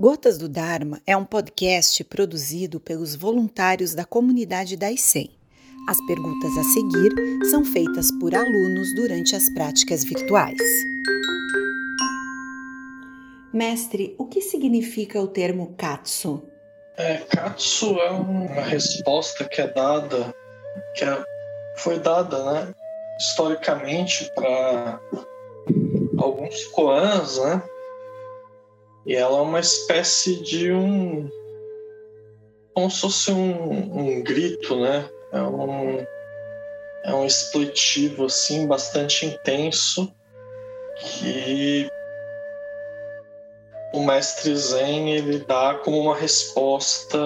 Gotas do Dharma é um podcast produzido pelos voluntários da comunidade da ICEM. As perguntas a seguir são feitas por alunos durante as práticas virtuais. Mestre, o que significa o termo katsu? É, katsu é uma resposta que é dada, que é, foi dada, né, historicamente para alguns koans, né, e ela é uma espécie de um. como se fosse um, um grito, né? É um, é um expletivo, assim, bastante intenso que o mestre Zen ele dá como uma resposta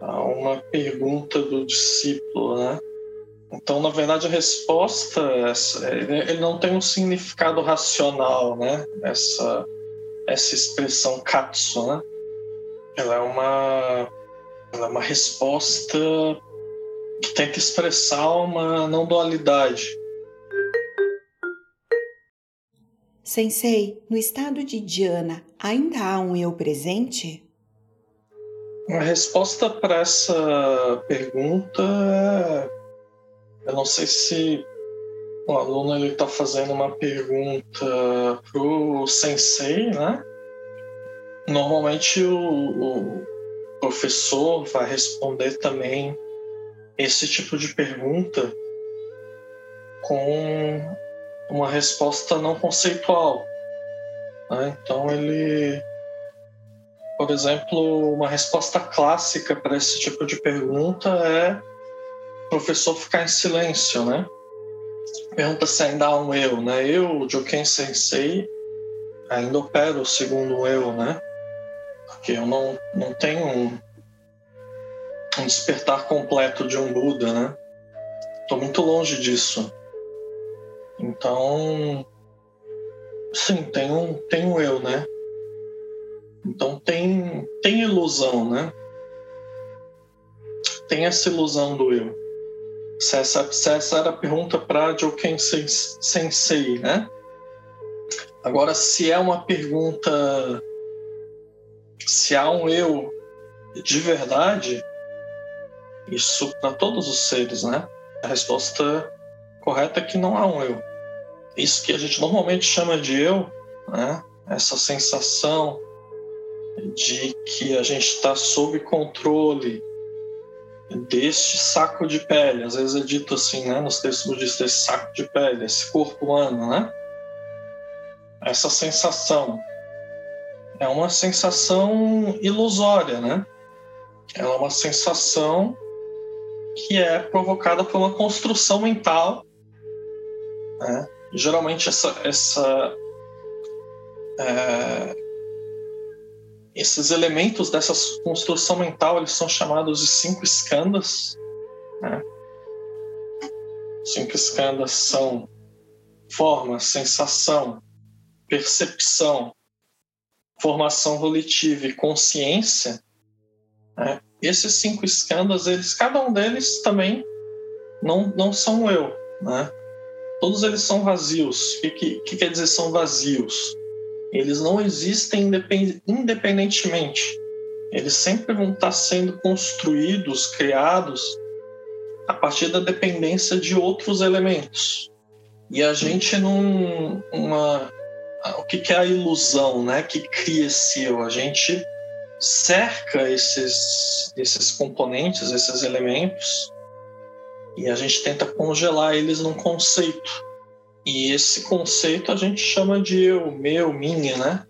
a uma pergunta do discípulo, né? Então, na verdade, a resposta ele não tem um significado racional, né? Essa essa expressão katsu, né? Ela é uma, ela é uma resposta que tenta expressar uma não dualidade. Sensei, no estado de Dhyana, ainda há um eu presente? A resposta para essa pergunta é. Eu não sei se o aluno ele está fazendo uma pergunta para o sensei, né? Normalmente o, o professor vai responder também esse tipo de pergunta com uma resposta não conceitual. Né? Então ele, por exemplo, uma resposta clássica para esse tipo de pergunta é o professor ficar em silêncio, né? Pergunta se ainda há um eu, né? Eu, Joken Sensei, ainda opero segundo o eu, né? Porque eu não, não tenho um, um despertar completo de um Buda, né? Estou muito longe disso. Então, sim, tem um, tem um eu, né? Então tem, tem ilusão, né? Tem essa ilusão do eu. Essa, essa era a pergunta para Joken Sensei, né? Agora, se é uma pergunta, se há um eu de verdade, isso para todos os seres, né? A resposta correta é que não há um eu. Isso que a gente normalmente chama de eu, né? Essa sensação de que a gente está sob controle, deste saco de pele. Às vezes é dito assim, né, nos textos budistas, esse saco de pele, esse corpo humano, né? Essa sensação é uma sensação ilusória, né? Ela é uma sensação que é provocada por uma construção mental. Né? Geralmente essa, essa é, esses elementos dessa construção mental eles são chamados de cinco escandas. Né? Cinco escandas são forma, sensação, percepção, formação volitiva e consciência. Né? Esses cinco escandas, eles, cada um deles também não, não são eu. Né? Todos eles são vazios. O que, que, que quer dizer são vazios? Eles não existem independentemente. Eles sempre vão estar sendo construídos, criados a partir da dependência de outros elementos. E a gente não. Uma, o que é a ilusão né, que cria esse eu? A gente cerca esses, esses componentes, esses elementos, e a gente tenta congelar eles num conceito. E esse conceito a gente chama de eu, meu, minha, né?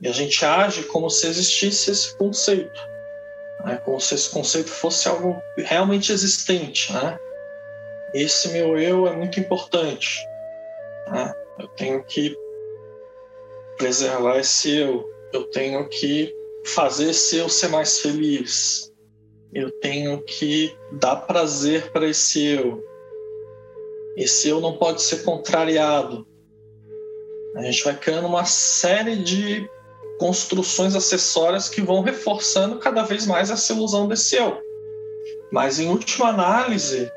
E a gente age como se existisse esse conceito, né? como se esse conceito fosse algo realmente existente, né? Esse meu eu é muito importante. Né? Eu tenho que preservar esse eu, eu tenho que fazer esse eu ser mais feliz, eu tenho que dar prazer para esse eu, esse eu não pode ser contrariado. A gente vai criando uma série de construções acessórias que vão reforçando cada vez mais essa ilusão desse eu. Mas, em última análise,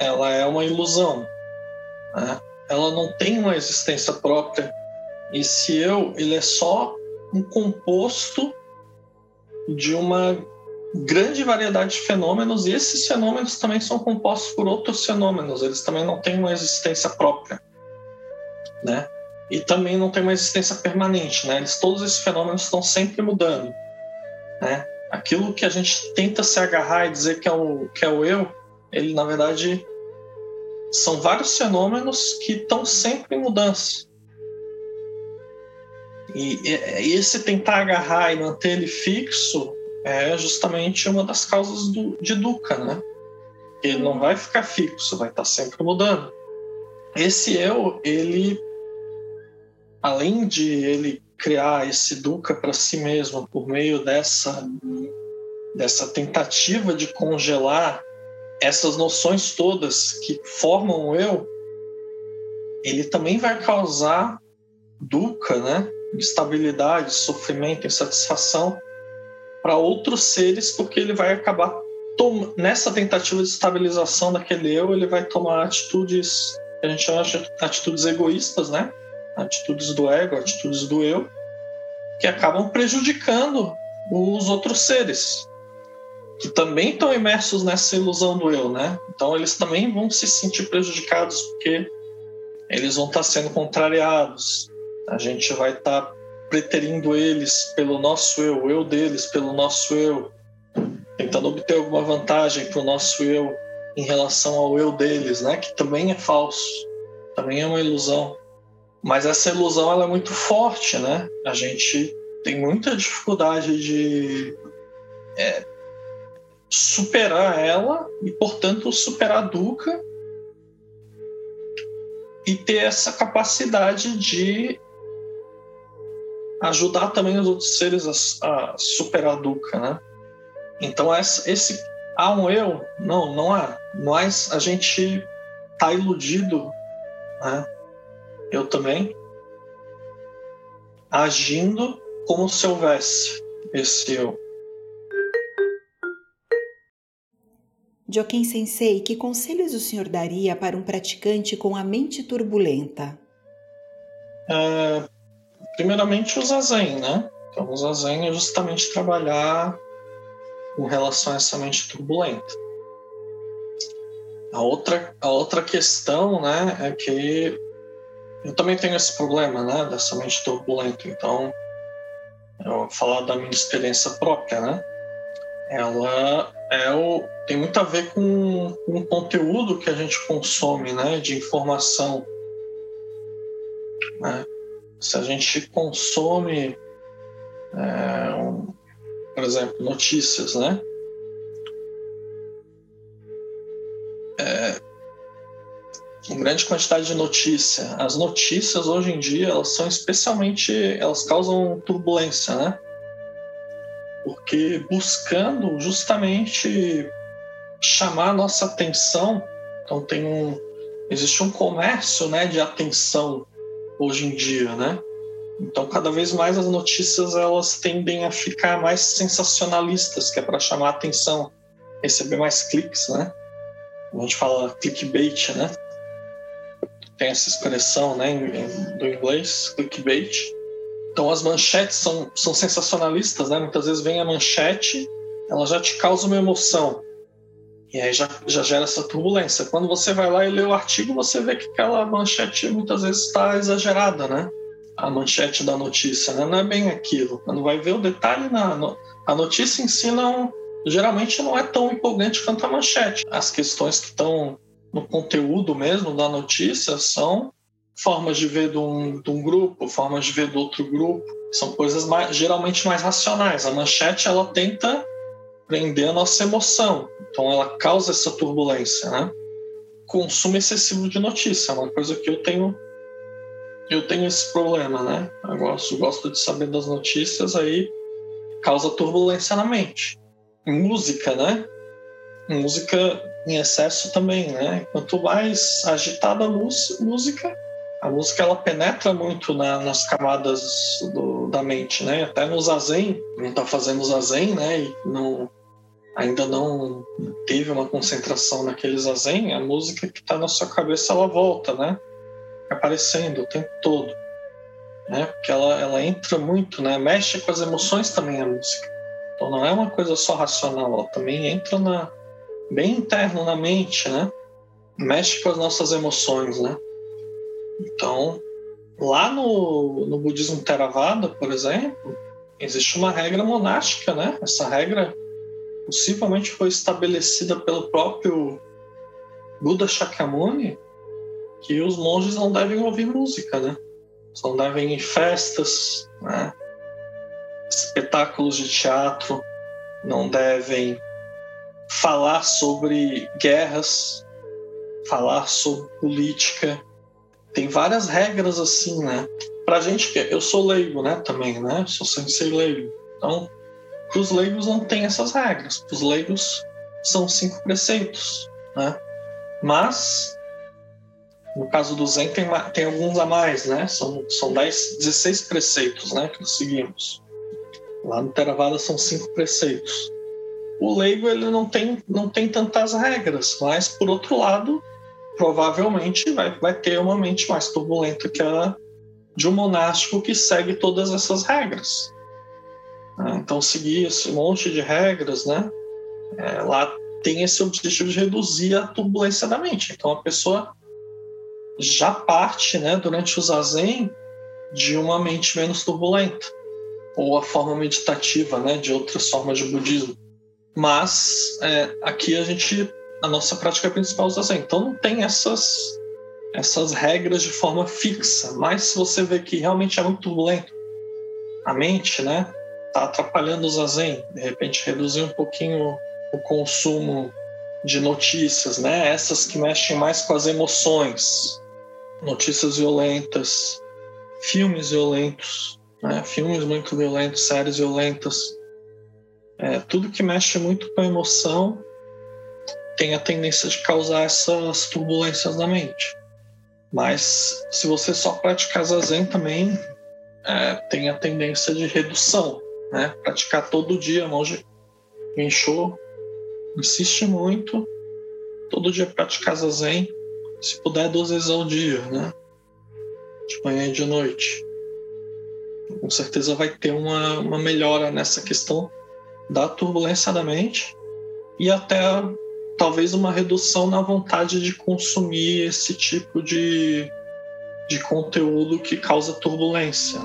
ela é uma ilusão. Né? Ela não tem uma existência própria. Esse eu, ele é só um composto de uma grande variedade de fenômenos e esses fenômenos também são compostos por outros fenômenos, eles também não têm uma existência própria, né? E também não tem uma existência permanente, né? Eles, todos esses fenômenos estão sempre mudando, né? Aquilo que a gente tenta se agarrar e dizer que é o que é o eu, ele na verdade são vários fenômenos que estão sempre em mudança. E esse tentar agarrar e manter ele fixo é justamente uma das causas do, de Dukkha, né? Ele não vai ficar fixo, vai estar sempre mudando. Esse eu, ele, além de ele criar esse Dukkha para si mesmo por meio dessa dessa tentativa de congelar essas noções todas que formam o eu, ele também vai causar dukkha, né? Instabilidade, sofrimento, insatisfação para outros seres, porque ele vai acabar nessa tentativa de estabilização daquele eu, ele vai tomar atitudes que a gente chama de atitudes egoístas, né? Atitudes do ego, atitudes do eu, que acabam prejudicando os outros seres que também estão imersos nessa ilusão do eu, né? Então eles também vão se sentir prejudicados porque eles vão estar sendo contrariados. A gente vai estar preterindo eles pelo nosso eu, eu deles pelo nosso eu, tentando obter alguma vantagem para o nosso eu em relação ao eu deles, né? Que também é falso, também é uma ilusão. Mas essa ilusão ela é muito forte, né? A gente tem muita dificuldade de é, superar ela e, portanto, superar a Duca e ter essa capacidade de ajudar também os outros seres a, a superar a Duca, né? Então essa, esse há um eu? Não, não há. Mas a gente tá iludido, né? Eu também agindo como se houvesse esse eu. Joaquim Sensei, que conselhos o senhor daria para um praticante com a mente turbulenta? É, primeiramente, o zazen, né? Então, o zazen é justamente trabalhar com relação a essa mente turbulenta. A outra, a outra questão, né, é que eu também tenho esse problema, né, dessa mente turbulenta. Então, eu vou falar da minha experiência própria, né? ela é o, tem muito a ver com, com o conteúdo que a gente consome, né, de informação. Né? Se a gente consome, é, um, por exemplo, notícias, né? É, uma grande quantidade de notícia. As notícias hoje em dia elas são especialmente, elas causam turbulência, né? porque buscando justamente chamar a nossa atenção, então tem um existe um comércio, né, de atenção hoje em dia, né? Então cada vez mais as notícias elas tendem a ficar mais sensacionalistas, que é para chamar atenção, receber mais cliques, né? A gente fala clickbait, né? Tem essa expressão, né, do inglês, clickbait então as manchetes são, são sensacionalistas, né? Muitas vezes vem a manchete, ela já te causa uma emoção. E aí já, já gera essa turbulência. Quando você vai lá e lê o artigo, você vê que aquela manchete muitas vezes está exagerada, né? A manchete da notícia, né? Não é bem aquilo. Quando vai ver o detalhe na no, a notícia em si não geralmente não é tão empolgante quanto a manchete. As questões que estão no conteúdo mesmo da notícia são formas de ver de um, de um grupo, formas de ver do outro grupo. São coisas mais, geralmente mais racionais. A manchete ela tenta prender a nossa emoção, então ela causa essa turbulência, né? Consumo excessivo de notícia é uma coisa que eu tenho eu tenho esse problema, né? Eu gosto, gosto de saber das notícias, aí causa turbulência na mente. Música, né? Música em excesso também, né? Quanto mais agitada a música, a música ela penetra muito na, nas camadas do, da mente, né? Até no zazen, não está fazendo zazen, né? E não, ainda não teve uma concentração naquele zazen, a música que está na sua cabeça ela volta, né? Aparecendo o tempo todo. né? Porque ela, ela entra muito, né? Mexe com as emoções também a música. Então não é uma coisa só racional, ela também entra na bem interno na mente, né? Mexe com as nossas emoções, né? Então, lá no, no budismo Theravada, por exemplo, existe uma regra monástica, né? Essa regra possivelmente foi estabelecida pelo próprio Buda Shakyamuni, que os monges não devem ouvir música, né? Não devem ir em festas, né? espetáculos de teatro, não devem falar sobre guerras, falar sobre política. Tem várias regras assim, né? Pra gente, eu sou leigo, né, também, né? Sou sensei leigo. Então, os leigos não tem essas regras. Os leigos são cinco preceitos, né? Mas no caso do Zen tem, tem alguns a mais, né? São, são 10, 16 preceitos, né? Que nós seguimos. Lá no Theravada são cinco preceitos. O leigo ele não tem, não tem tantas regras, mas por outro lado, provavelmente vai, vai ter uma mente mais turbulenta que a de um monástico que segue todas essas regras. Né? Então, seguir esse monte de regras, né? É, lá tem esse objetivo de reduzir a turbulência da mente. Então, a pessoa já parte, né, durante o zazen, de uma mente menos turbulenta, ou a forma meditativa, né, de outras formas de budismo. Mas é, aqui a gente, a nossa prática principal é o zazen. Então, não tem essas essas regras de forma fixa. Mas se você vê que realmente é muito turbulento, a mente, né, está atrapalhando o zazen, de repente reduzir um pouquinho o consumo de notícias, né? Essas que mexem mais com as emoções, notícias violentas, filmes violentos, né? filmes muito violentos, séries violentas, é, tudo que mexe muito com a emoção tem a tendência de causar essas turbulências na mente. Mas se você só praticar zazen também é, tem a tendência de redução, né? Praticar todo dia, monge Gensho insiste muito, todo dia praticar zazen, se puder duas vezes ao dia, né? De manhã e de noite. Com certeza vai ter uma, uma melhora nessa questão da turbulência da mente e até talvez uma redução na vontade de consumir esse tipo de, de conteúdo que causa turbulência.